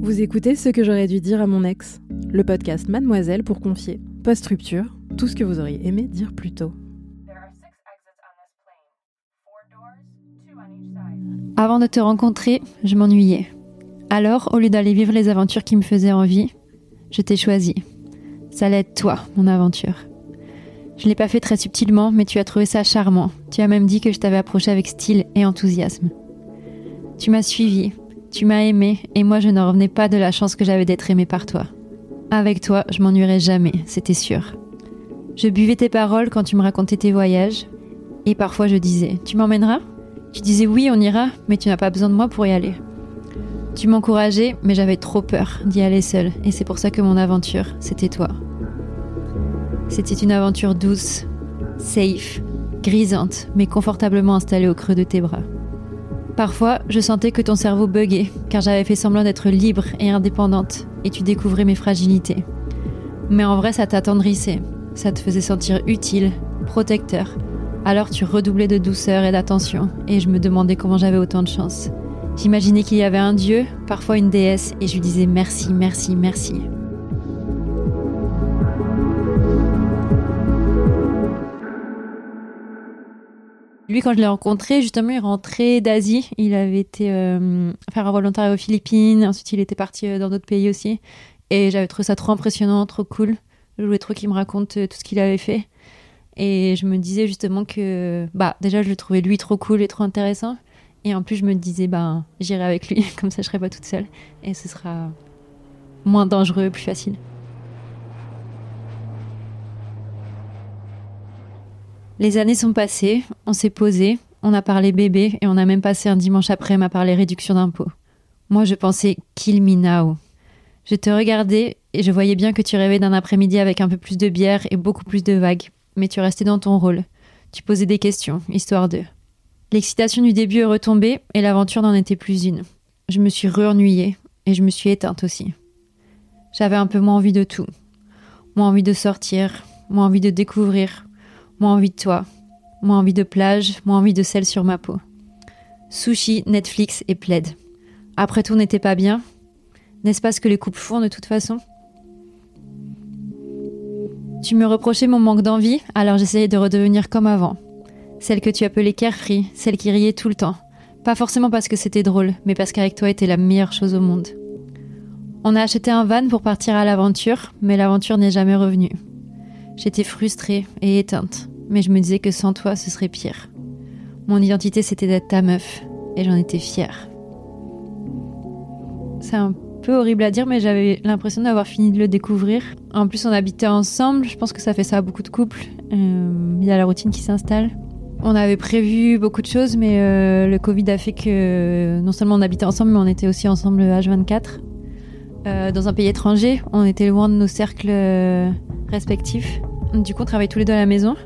Vous écoutez ce que j'aurais dû dire à mon ex, le podcast Mademoiselle pour confier, post-rupture, tout ce que vous auriez aimé dire plus tôt. Avant de te rencontrer, je m'ennuyais. Alors, au lieu d'aller vivre les aventures qui me faisaient envie, je t'ai choisi. Ça allait être toi, mon aventure. Je ne l'ai pas fait très subtilement, mais tu as trouvé ça charmant. Tu as même dit que je t'avais approché avec style et enthousiasme. Tu m'as suivi, tu m'as aimé, et moi je ne revenais pas de la chance que j'avais d'être aimé par toi. Avec toi, je m'ennuierais jamais, c'était sûr. Je buvais tes paroles quand tu me racontais tes voyages, et parfois je disais Tu m'emmèneras? Tu disais oui, on ira, mais tu n'as pas besoin de moi pour y aller. Tu m'encourageais, mais j'avais trop peur d'y aller seule, et c'est pour ça que mon aventure, c'était toi. C'était une aventure douce, safe, grisante, mais confortablement installée au creux de tes bras. Parfois, je sentais que ton cerveau buguait, car j'avais fait semblant d'être libre et indépendante, et tu découvrais mes fragilités. Mais en vrai, ça t'attendrissait, ça te faisait sentir utile, protecteur. Alors tu redoublais de douceur et d'attention, et je me demandais comment j'avais autant de chance. J'imaginais qu'il y avait un dieu, parfois une déesse, et je lui disais merci, merci, merci. Lui, quand je l'ai rencontré, justement, il rentrait d'Asie. Il avait été euh, faire un volontariat aux Philippines. Ensuite, il était parti euh, dans d'autres pays aussi. Et j'avais trouvé ça trop impressionnant, trop cool. Je voulais trop qu'il me raconte euh, tout ce qu'il avait fait. Et je me disais justement que, bah, déjà, je le trouvais lui trop cool et trop intéressant. Et en plus, je me disais, bah, j'irai avec lui, comme ça, je serai pas toute seule. Et ce sera moins dangereux, plus facile. Les années sont passées, on s'est posé, on a parlé bébé et on a même passé un dimanche après à parler réduction d'impôts. Moi, je pensais kill me now. Je te regardais et je voyais bien que tu rêvais d'un après-midi avec un peu plus de bière et beaucoup plus de vagues, mais tu restais dans ton rôle. Tu posais des questions, histoire de. L'excitation du début est retombée et l'aventure n'en était plus une. Je me suis re-ennuyée et je me suis éteinte aussi. J'avais un peu moins envie de tout. Moins envie de sortir, moins envie de découvrir, Moins envie de toi. Moins envie de plage, moins envie de sel sur ma peau. Sushi, Netflix et plaid. Après tout n'était pas bien? N'est-ce pas ce que les couples font de toute façon? Tu me reprochais mon manque d'envie, alors j'essayais de redevenir comme avant. Celle que tu appelais carefree, celle qui riait tout le temps. Pas forcément parce que c'était drôle, mais parce qu'avec toi était la meilleure chose au monde. On a acheté un van pour partir à l'aventure, mais l'aventure n'est jamais revenue. J'étais frustrée et éteinte, mais je me disais que sans toi, ce serait pire. Mon identité, c'était d'être ta meuf, et j'en étais fière. C'est un peu horrible à dire, mais j'avais l'impression d'avoir fini de le découvrir. En plus, on habitait ensemble, je pense que ça fait ça à beaucoup de couples. Euh, il y a la routine qui s'installe. On avait prévu beaucoup de choses, mais euh, le Covid a fait que non seulement on habitait ensemble, mais on était aussi ensemble H24. Euh, dans un pays étranger, on était loin de nos cercles respectifs. Du coup, on travaillait tous les deux à la maison.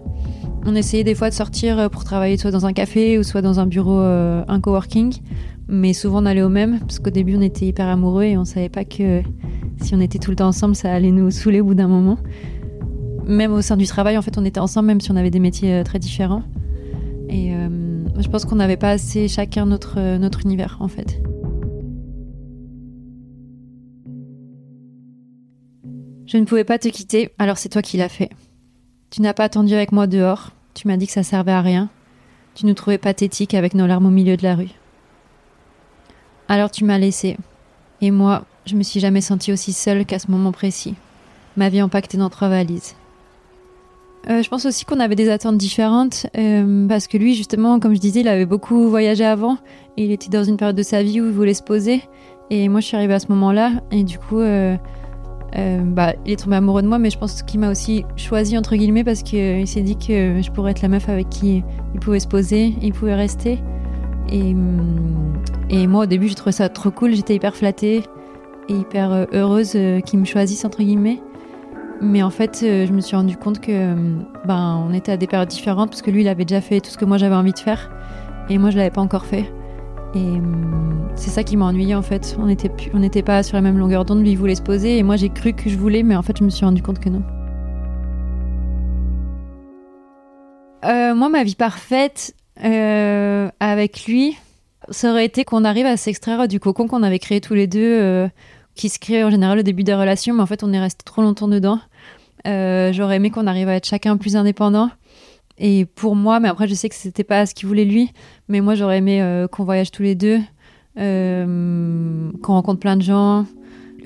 On essayait des fois de sortir euh, pour travailler soit dans un café ou soit dans un bureau, euh, un coworking. Mais souvent, on allait au même parce qu'au début, on était hyper amoureux et on savait pas que si on était tout le temps ensemble, ça allait nous saouler au bout d'un moment. Même au sein du travail, en fait, on était ensemble même si on avait des métiers euh, très différents. Et je pense qu'on n'avait pas assez chacun notre, notre univers, en fait. Je ne pouvais pas te quitter, alors c'est toi qui l'as fait. Tu n'as pas attendu avec moi dehors. Tu m'as dit que ça servait à rien. Tu nous trouvais pathétiques avec nos larmes au milieu de la rue. Alors tu m'as laissé. Et moi, je me suis jamais sentie aussi seule qu'à ce moment précis. Ma vie empaquetée dans trois valises. Euh, je pense aussi qu'on avait des attentes différentes euh, parce que lui, justement, comme je disais, il avait beaucoup voyagé avant et il était dans une période de sa vie où il voulait se poser. Et moi, je suis arrivée à ce moment-là et du coup, euh, euh, bah, il est tombé amoureux de moi, mais je pense qu'il m'a aussi choisi entre guillemets parce qu'il euh, s'est dit que je pourrais être la meuf avec qui il pouvait se poser, il pouvait rester. Et, hum, et moi au début j'ai trouvé ça trop cool, j'étais hyper flattée et hyper euh, heureuse qu'il me choisisse entre guillemets. Mais en fait je me suis rendu compte que hum, ben, on était à des périodes différentes parce que lui il avait déjà fait tout ce que moi j'avais envie de faire et moi je l'avais pas encore fait. Et hum, c'est ça qui m'a ennuyé en fait. On n'était pas sur la même longueur d'onde. Lui, il voulait se poser et moi, j'ai cru que je voulais, mais en fait, je me suis rendu compte que non. Euh, moi, ma vie parfaite euh, avec lui, ça aurait été qu'on arrive à s'extraire du cocon qu'on avait créé tous les deux, euh, qui se crée en général au début des relations, mais en fait, on est resté trop longtemps dedans. J'aurais aimé qu'on arrive à être chacun plus indépendant. Et pour moi, mais après, je sais que c'était pas ce qu'il voulait lui, mais moi, j'aurais aimé euh, qu'on voyage tous les deux, euh, qu'on rencontre plein de gens.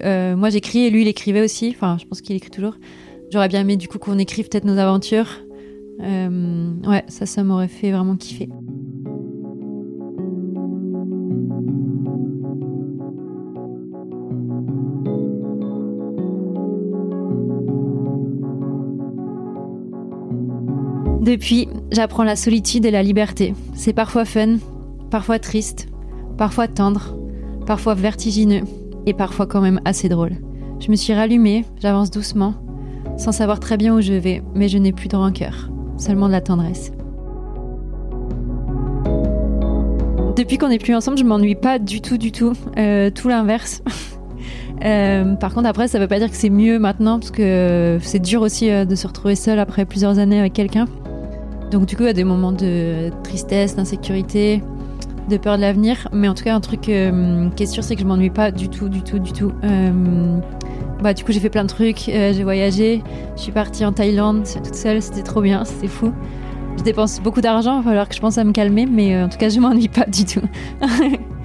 moi, j'écris et lui, il écrivait aussi. Enfin, je pense qu'il écrit toujours. J'aurais bien aimé du coup qu'on écrive peut-être nos aventures. ouais, ça, ça m'aurait fait vraiment kiffer. Depuis, j'apprends la solitude et la liberté. C'est parfois fun, parfois triste, parfois tendre, parfois vertigineux et parfois quand même assez drôle. Je me suis rallumée, j'avance doucement, sans savoir très bien où je vais, mais je n'ai plus de rancœur, seulement de la tendresse. Depuis qu'on n'est plus ensemble, je m'ennuie pas du tout, du tout. Euh, tout l'inverse. Euh, par contre, après, ça veut pas dire que c'est mieux maintenant, parce que c'est dur aussi euh, de se retrouver seul après plusieurs années avec quelqu'un. Donc du coup, a des moments de tristesse, d'insécurité, de peur de l'avenir. Mais en tout cas, un truc euh, qui est sûr, c'est que je m'ennuie pas du tout, du tout, du tout. Euh, bah, du coup, j'ai fait plein de trucs. Euh, j'ai voyagé. Je suis partie en Thaïlande toute seule. C'était trop bien. C'était fou. Je dépense beaucoup d'argent. Il va falloir que je pense à me calmer. Mais en tout cas, je m'ennuie pas du tout.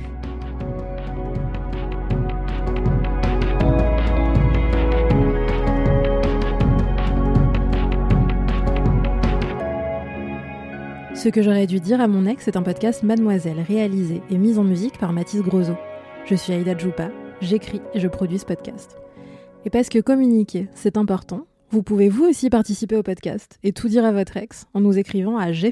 Ce que j'aurais dû dire à mon ex est un podcast Mademoiselle, réalisé et mis en musique par Mathis Grosso. Je suis Aïda Djoupa, j'écris et je produis ce podcast. Et parce que communiquer, c'est important, vous pouvez vous aussi participer au podcast et tout dire à votre ex en nous écrivant à j'ai.